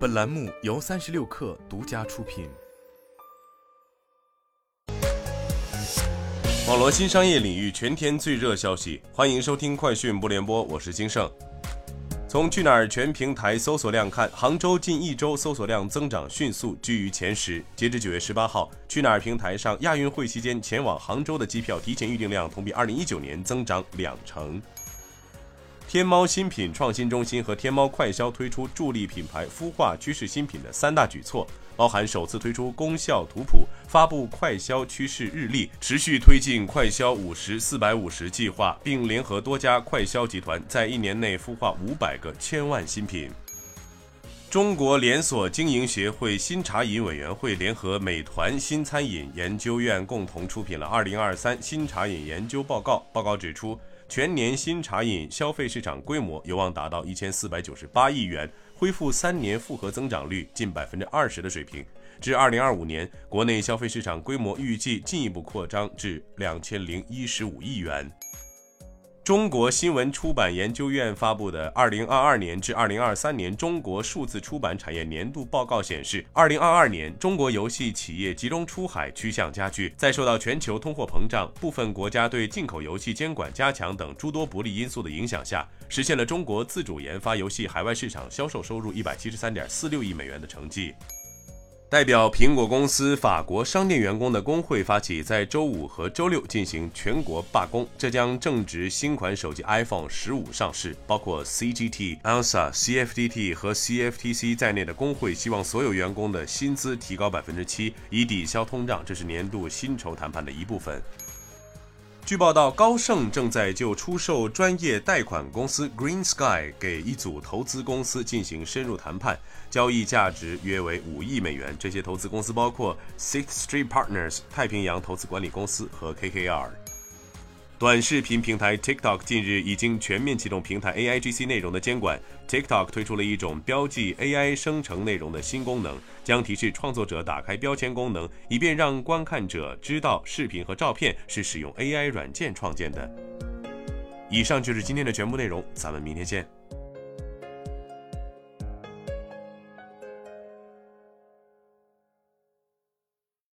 本栏目由三十六氪独家出品。网络新商业领域全天最热消息，欢迎收听快讯不联播，我是金盛。从去哪儿全平台搜索量看，杭州近一周搜索量增长迅速，居于前十。截至九月十八号，去哪儿平台上亚运会期间前往杭州的机票提前预订量同比二零一九年增长两成。天猫新品创新中心和天猫快销推出助力品牌孵化趋势新品的三大举措，包含首次推出功效图谱，发布快销趋势日历，持续推进快销五十四百五十计划，并联合多家快销集团，在一年内孵化五百个千万新品。中国连锁经营协会新茶饮委员会联合美团新餐饮研究院共同出品了《二零二三新茶饮研究报告》。报告指出。全年新茶饮消费市场规模有望达到一千四百九十八亿元，恢复三年复合增长率近百分之二十的水平。至二零二五年，国内消费市场规模预计进一步扩张至两千零一十五亿元。中国新闻出版研究院发布的《二零二二年至二零二三年中国数字出版产业年度报告》显示，二零二二年中国游戏企业集中出海趋向加剧，在受到全球通货膨胀、部分国家对进口游戏监管加强等诸多不利因素的影响下，实现了中国自主研发游戏海外市场销售收入一百七十三点四六亿美元的成绩。代表苹果公司法国商店员工的工会发起在周五和周六进行全国罢工，这将正值新款手机 iPhone 十五上市。包括 CGT、ANSA、CFTT 和 CFTC 在内的工会希望所有员工的薪资提高百分之七，以抵消通胀，这是年度薪酬谈判的一部分。据报道，高盛正在就出售专业贷款公司 Green Sky 给一组投资公司进行深入谈判，交易价值约为五亿美元。这些投资公司包括 Sixth Street Partners 太平洋投资管理公司和 KKR。短视频平台 TikTok 近日已经全面启动平台 AIGC 内容的监管。TikTok 推出了一种标记 AI 生成内容的新功能，将提示创作者打开标签功能，以便让观看者知道视频和照片是使用 AI 软件创建的。以上就是今天的全部内容，咱们明天见。